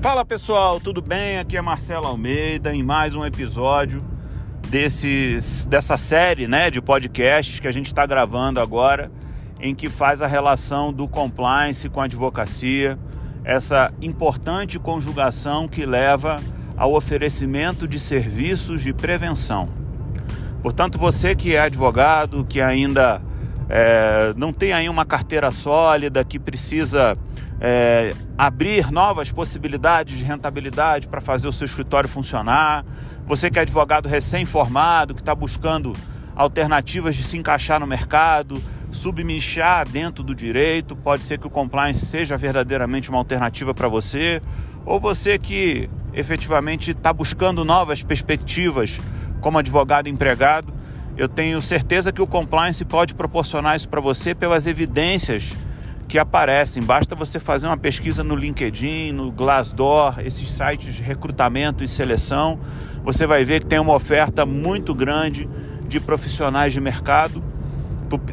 Fala pessoal, tudo bem? Aqui é Marcelo Almeida em mais um episódio desses, dessa série né, de podcasts que a gente está gravando agora, em que faz a relação do compliance com a advocacia, essa importante conjugação que leva ao oferecimento de serviços de prevenção. Portanto, você que é advogado, que ainda é, não tem aí uma carteira sólida, que precisa é, abrir novas possibilidades de rentabilidade para fazer o seu escritório funcionar. Você que é advogado recém-formado, que está buscando alternativas de se encaixar no mercado, subminchar dentro do direito, pode ser que o compliance seja verdadeiramente uma alternativa para você, ou você que efetivamente está buscando novas perspectivas como advogado empregado, eu tenho certeza que o compliance pode proporcionar isso para você pelas evidências que aparecem. Basta você fazer uma pesquisa no LinkedIn, no Glassdoor, esses sites de recrutamento e seleção. Você vai ver que tem uma oferta muito grande de profissionais de mercado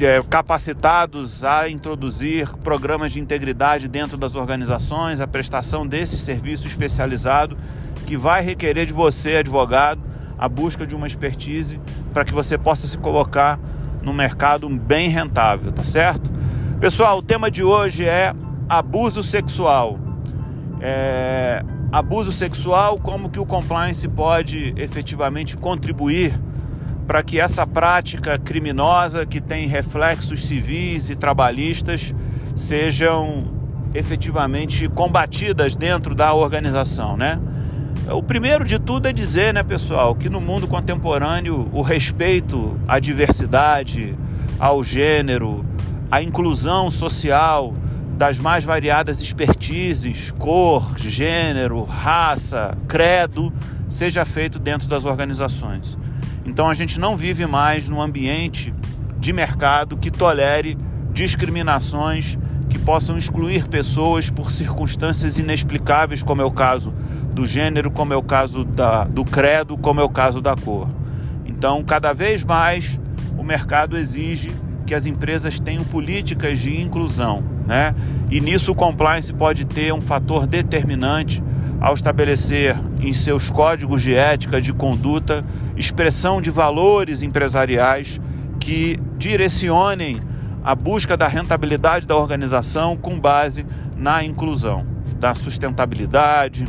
é, capacitados a introduzir programas de integridade dentro das organizações, a prestação desse serviço especializado que vai requerer de você, advogado, a busca de uma expertise para que você possa se colocar no mercado bem rentável, tá certo? Pessoal, o tema de hoje é abuso sexual. É, abuso sexual, como que o compliance pode efetivamente contribuir para que essa prática criminosa que tem reflexos civis e trabalhistas sejam efetivamente combatidas dentro da organização, né? O primeiro de tudo é dizer, né, pessoal, que no mundo contemporâneo o respeito à diversidade, ao gênero, a inclusão social das mais variadas expertises, cor, gênero, raça, credo, seja feito dentro das organizações. Então a gente não vive mais num ambiente de mercado que tolere discriminações que possam excluir pessoas por circunstâncias inexplicáveis, como é o caso do gênero, como é o caso da, do credo, como é o caso da cor. Então, cada vez mais o mercado exige que as empresas tenham políticas de inclusão, né? E nisso o compliance pode ter um fator determinante ao estabelecer em seus códigos de ética, de conduta, expressão de valores empresariais que direcionem a busca da rentabilidade da organização com base na inclusão, da sustentabilidade,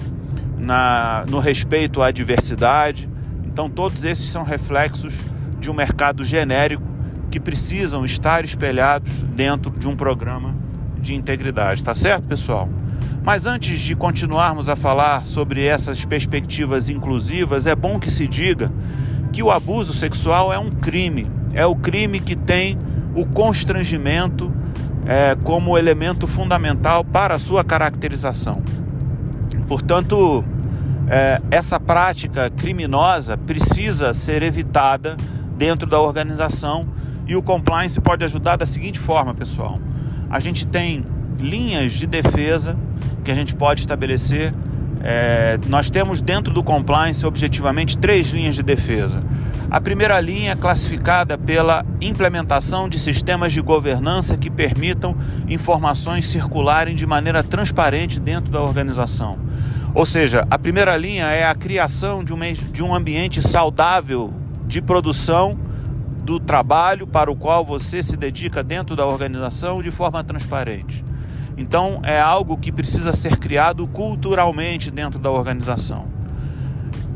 na, no respeito à diversidade. Então, todos esses são reflexos de um mercado genérico que precisam estar espelhados dentro de um programa de integridade, tá certo, pessoal? Mas antes de continuarmos a falar sobre essas perspectivas inclusivas, é bom que se diga que o abuso sexual é um crime, é o crime que tem o constrangimento é, como elemento fundamental para a sua caracterização. Portanto, é, essa prática criminosa precisa ser evitada dentro da organização e o compliance pode ajudar da seguinte forma, pessoal. A gente tem linhas de defesa que a gente pode estabelecer. É, nós temos dentro do compliance objetivamente três linhas de defesa. A primeira linha é classificada pela implementação de sistemas de governança que permitam informações circularem de maneira transparente dentro da organização. Ou seja, a primeira linha é a criação de um, ambiente saudável de produção do trabalho para o qual você se dedica dentro da organização de forma transparente. Então, é algo que precisa ser criado culturalmente dentro da organização.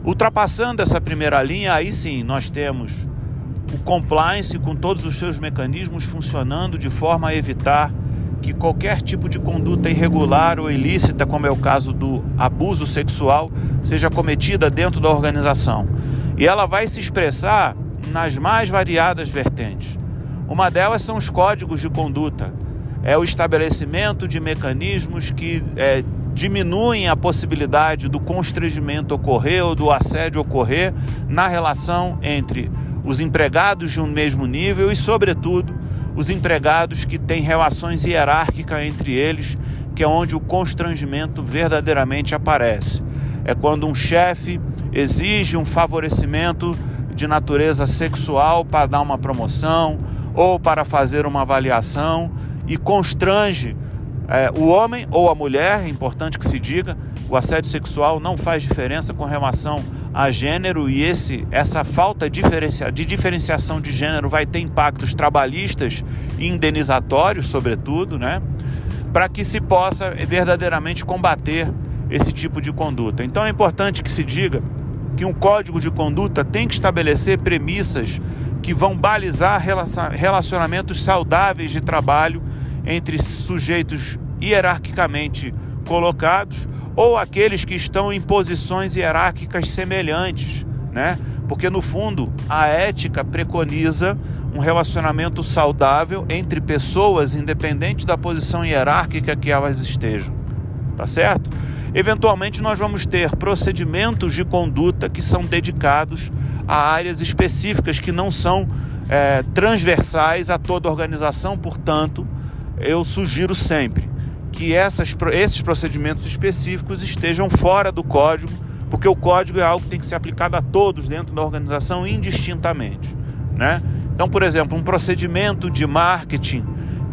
Ultrapassando essa primeira linha, aí sim nós temos o compliance com todos os seus mecanismos funcionando de forma a evitar que qualquer tipo de conduta irregular ou ilícita, como é o caso do abuso sexual, seja cometida dentro da organização. E ela vai se expressar nas mais variadas vertentes. Uma delas são os códigos de conduta, é o estabelecimento de mecanismos que é, diminuem a possibilidade do constrangimento ocorrer ou do assédio ocorrer na relação entre os empregados de um mesmo nível e, sobretudo, os empregados que têm relações hierárquicas entre eles, que é onde o constrangimento verdadeiramente aparece. É quando um chefe exige um favorecimento de natureza sexual para dar uma promoção ou para fazer uma avaliação e constrange é, o homem ou a mulher, é importante que se diga, O assédio sexual não faz diferença com relação a gênero e esse essa falta de diferenciação de gênero vai ter impactos trabalhistas e indenizatórios, sobretudo, né? Para que se possa verdadeiramente combater esse tipo de conduta. Então é importante que se diga que um código de conduta tem que estabelecer premissas que vão balizar relacionamentos saudáveis de trabalho entre sujeitos hierarquicamente colocados ou aqueles que estão em posições hierárquicas semelhantes, né? Porque no fundo a ética preconiza um relacionamento saudável entre pessoas, independente da posição hierárquica que elas estejam, tá certo? Eventualmente nós vamos ter procedimentos de conduta que são dedicados a áreas específicas que não são é, transversais a toda a organização, portanto, eu sugiro sempre que essas, esses procedimentos específicos estejam fora do código, porque o código é algo que tem que ser aplicado a todos dentro da organização indistintamente. Né? Então, por exemplo, um procedimento de marketing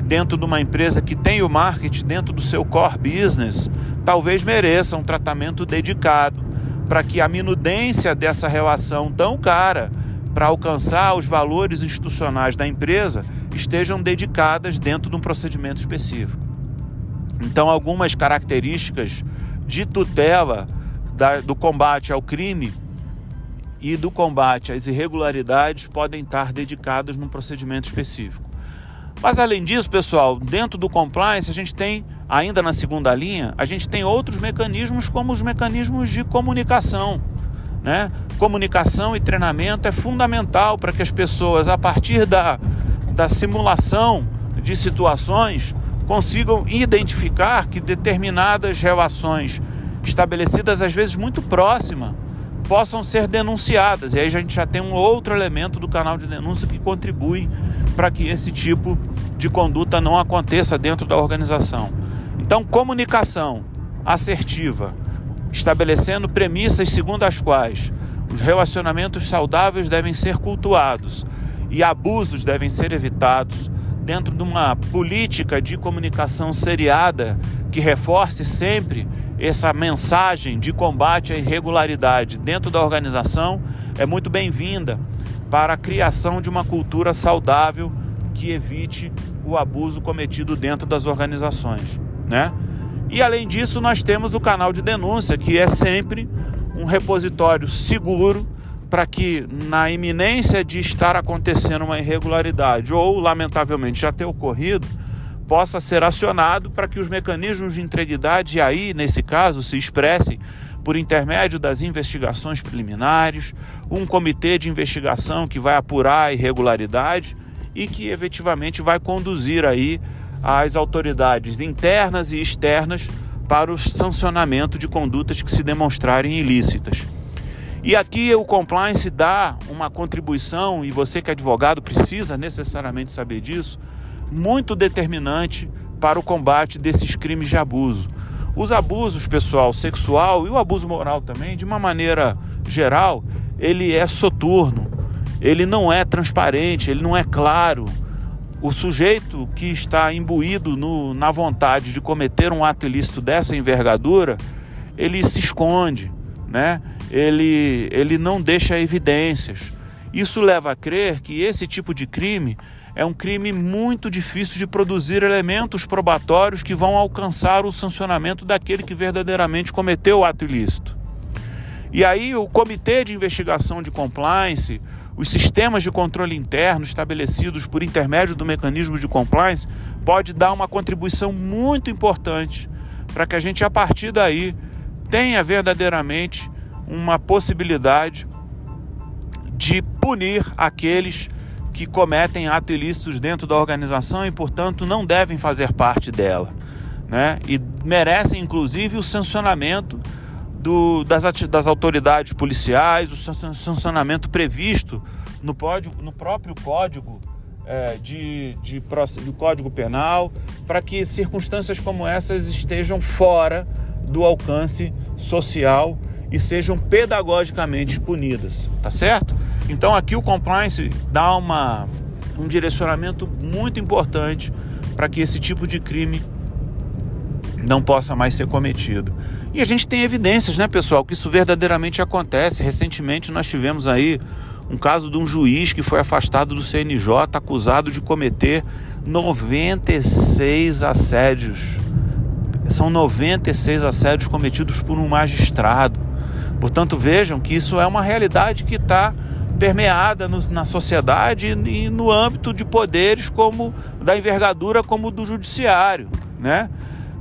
dentro de uma empresa que tem o marketing dentro do seu core business, talvez mereça um tratamento dedicado para que a minudência dessa relação tão cara para alcançar os valores institucionais da empresa estejam dedicadas dentro de um procedimento específico. Então, algumas características de tutela da, do combate ao crime e do combate às irregularidades podem estar dedicadas num procedimento específico. Mas além disso, pessoal, dentro do compliance a gente tem, ainda na segunda linha, a gente tem outros mecanismos como os mecanismos de comunicação. Né? Comunicação e treinamento é fundamental para que as pessoas, a partir da, da simulação de situações, consigam identificar que determinadas relações estabelecidas, às vezes muito próximas, possam ser denunciadas. E aí a gente já tem um outro elemento do canal de denúncia que contribui para que esse tipo de conduta não aconteça dentro da organização. Então, comunicação assertiva, estabelecendo premissas segundo as quais os relacionamentos saudáveis devem ser cultuados e abusos devem ser evitados dentro de uma política de comunicação seriada que reforce sempre essa mensagem de combate à irregularidade dentro da organização é muito bem-vinda para a criação de uma cultura saudável que evite o abuso cometido dentro das organizações, né? E além disso, nós temos o canal de denúncia, que é sempre um repositório seguro para que na iminência de estar acontecendo uma irregularidade ou lamentavelmente já ter ocorrido, possa ser acionado para que os mecanismos de integridade aí, nesse caso, se expressem por intermédio das investigações preliminares, um comitê de investigação que vai apurar a irregularidade e que efetivamente vai conduzir aí as autoridades internas e externas para o sancionamento de condutas que se demonstrarem ilícitas. E aqui o compliance dá uma contribuição, e você que é advogado precisa necessariamente saber disso, muito determinante para o combate desses crimes de abuso. Os abusos, pessoal, sexual e o abuso moral também, de uma maneira geral, ele é soturno, ele não é transparente, ele não é claro. O sujeito que está imbuído no, na vontade de cometer um ato ilícito dessa envergadura, ele se esconde, né? Ele, ele não deixa evidências. Isso leva a crer que esse tipo de crime é um crime muito difícil de produzir elementos probatórios que vão alcançar o sancionamento daquele que verdadeiramente cometeu o ato ilícito. E aí o comitê de investigação de compliance, os sistemas de controle interno estabelecidos por intermédio do mecanismo de compliance, pode dar uma contribuição muito importante para que a gente a partir daí tenha verdadeiramente uma possibilidade de punir aqueles que cometem atos ilícitos dentro da organização e, portanto, não devem fazer parte dela. Né? E merecem, inclusive, o sancionamento do, das, das autoridades policiais, o sancionamento previsto no, código, no próprio código é, de, de, do Código Penal, para que circunstâncias como essas estejam fora do alcance social e sejam pedagogicamente punidas, tá certo? Então aqui o compliance dá uma, um direcionamento muito importante para que esse tipo de crime não possa mais ser cometido. E a gente tem evidências, né, pessoal, que isso verdadeiramente acontece. Recentemente nós tivemos aí um caso de um juiz que foi afastado do CNJ acusado de cometer 96 assédios. São 96 assédios cometidos por um magistrado. Portanto, vejam que isso é uma realidade que está permeada no, na sociedade e no âmbito de poderes como da envergadura como do judiciário, né?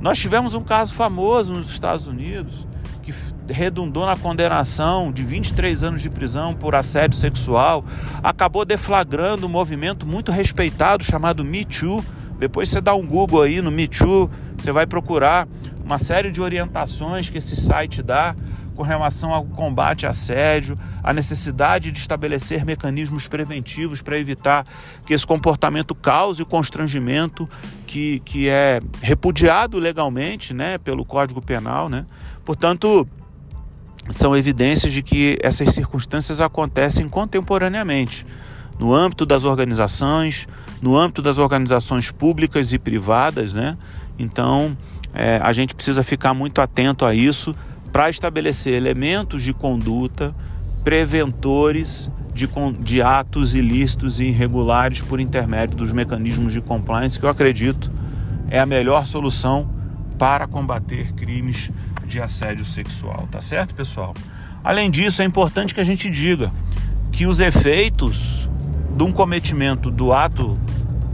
Nós tivemos um caso famoso nos Estados Unidos que redundou na condenação de 23 anos de prisão por assédio sexual, acabou deflagrando um movimento muito respeitado chamado Me Too. Depois você dá um Google aí no Me Too, você vai procurar uma série de orientações que esse site dá com relação ao combate a assédio, a necessidade de estabelecer mecanismos preventivos para evitar que esse comportamento cause o constrangimento que, que é repudiado legalmente né, pelo Código Penal. Né? Portanto, são evidências de que essas circunstâncias acontecem contemporaneamente no âmbito das organizações, no âmbito das organizações públicas e privadas, né? Então, é, a gente precisa ficar muito atento a isso para estabelecer elementos de conduta preventores de, de atos ilícitos e irregulares por intermédio dos mecanismos de compliance, que eu acredito é a melhor solução para combater crimes de assédio sexual, tá certo, pessoal? Além disso, é importante que a gente diga que os efeitos de um cometimento do ato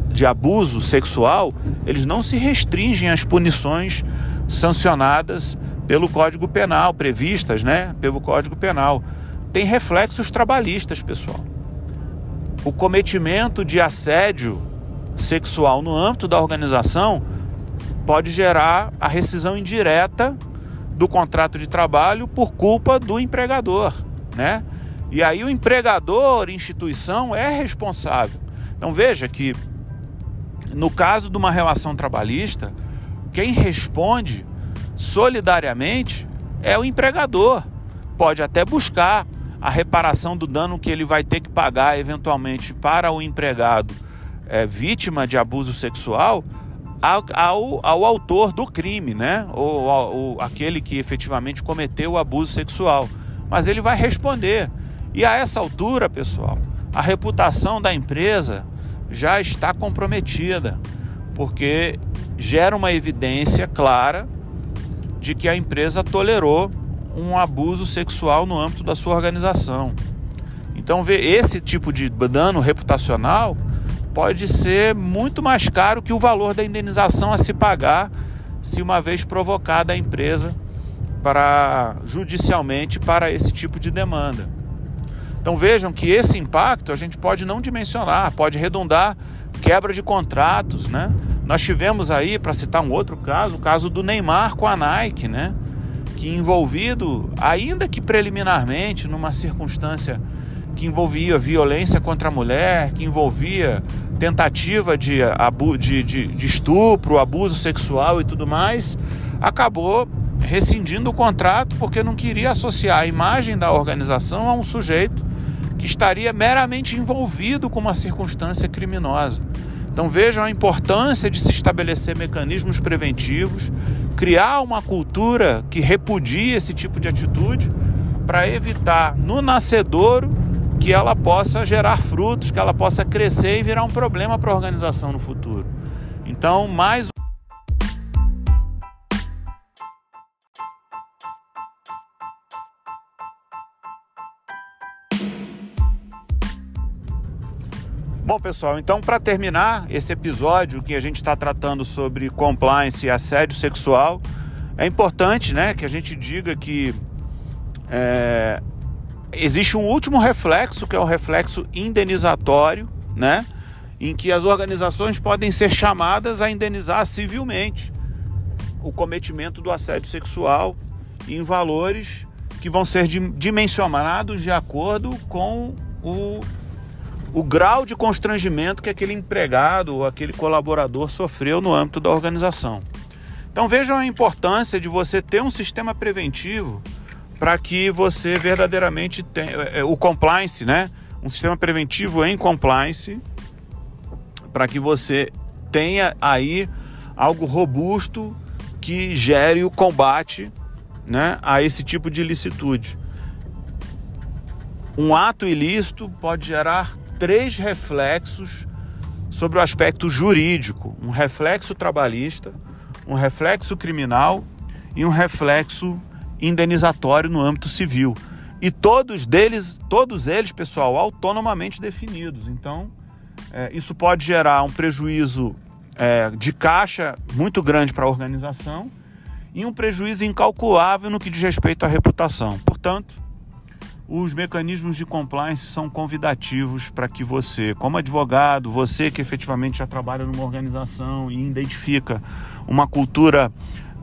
de abuso sexual, eles não se restringem às punições sancionadas pelo Código Penal, previstas né, pelo Código Penal. Tem reflexos trabalhistas, pessoal. O cometimento de assédio sexual no âmbito da organização pode gerar a rescisão indireta do contrato de trabalho por culpa do empregador, né? E aí o empregador, instituição, é responsável. Então veja que no caso de uma relação trabalhista, quem responde solidariamente é o empregador. Pode até buscar a reparação do dano que ele vai ter que pagar eventualmente para o empregado é, vítima de abuso sexual ao, ao, ao, autor do crime, né? Ou, ou aquele que efetivamente cometeu o abuso sexual. Mas ele vai responder. E a essa altura, pessoal, a reputação da empresa já está comprometida, porque gera uma evidência clara de que a empresa tolerou um abuso sexual no âmbito da sua organização. Então, ver esse tipo de dano reputacional pode ser muito mais caro que o valor da indenização a se pagar se uma vez provocada a empresa para judicialmente para esse tipo de demanda. Então vejam que esse impacto a gente pode não dimensionar, pode redundar quebra de contratos, né? Nós tivemos aí, para citar um outro caso, o caso do Neymar com a Nike, né? Que envolvido, ainda que preliminarmente, numa circunstância que envolvia violência contra a mulher, que envolvia tentativa de, de, de, de estupro, abuso sexual e tudo mais, acabou rescindindo o contrato porque não queria associar a imagem da organização a um sujeito que estaria meramente envolvido com uma circunstância criminosa. Então vejam a importância de se estabelecer mecanismos preventivos, criar uma cultura que repudie esse tipo de atitude para evitar no nascedouro que ela possa gerar frutos, que ela possa crescer e virar um problema para a organização no futuro. Então, mais Bom, pessoal, então para terminar esse episódio que a gente está tratando sobre compliance e assédio sexual, é importante né, que a gente diga que é, existe um último reflexo, que é o reflexo indenizatório, né, em que as organizações podem ser chamadas a indenizar civilmente o cometimento do assédio sexual em valores que vão ser dimensionados de acordo com o o grau de constrangimento que aquele empregado ou aquele colaborador sofreu no âmbito da organização. Então vejam a importância de você ter um sistema preventivo para que você verdadeiramente tenha é, é, o compliance, né? Um sistema preventivo em compliance para que você tenha aí algo robusto que gere o combate né, a esse tipo de ilicitude. Um ato ilícito pode gerar três reflexos sobre o aspecto jurídico: um reflexo trabalhista, um reflexo criminal e um reflexo indenizatório no âmbito civil. E todos deles, todos eles, pessoal, autonomamente definidos. Então, é, isso pode gerar um prejuízo é, de caixa muito grande para a organização e um prejuízo incalculável no que diz respeito à reputação. Portanto, os mecanismos de compliance são convidativos para que você, como advogado, você que efetivamente já trabalha numa organização e identifica uma cultura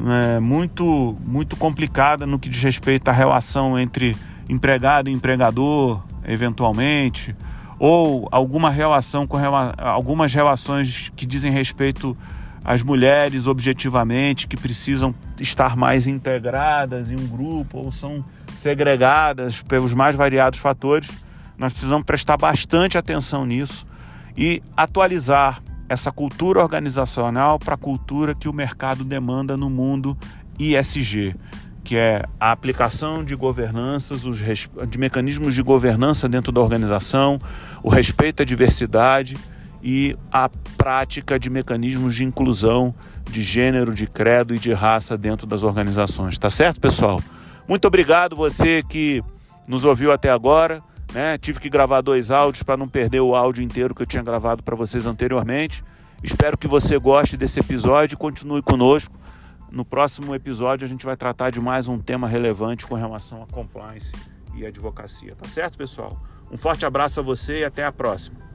é, muito, muito complicada no que diz respeito à relação entre empregado e empregador, eventualmente, ou alguma relação com rela algumas relações que dizem respeito às mulheres objetivamente, que precisam estar mais integradas em um grupo ou são segregadas pelos mais variados fatores. Nós precisamos prestar bastante atenção nisso e atualizar essa cultura organizacional para a cultura que o mercado demanda no mundo ISG, que é a aplicação de governanças, os de mecanismos de governança dentro da organização, o respeito à diversidade e a prática de mecanismos de inclusão de gênero, de credo e de raça dentro das organizações. Tá certo, pessoal? Muito obrigado você que nos ouviu até agora. Né? Tive que gravar dois áudios para não perder o áudio inteiro que eu tinha gravado para vocês anteriormente. Espero que você goste desse episódio e continue conosco. No próximo episódio a gente vai tratar de mais um tema relevante com relação a compliance e advocacia. Tá certo, pessoal? Um forte abraço a você e até a próxima.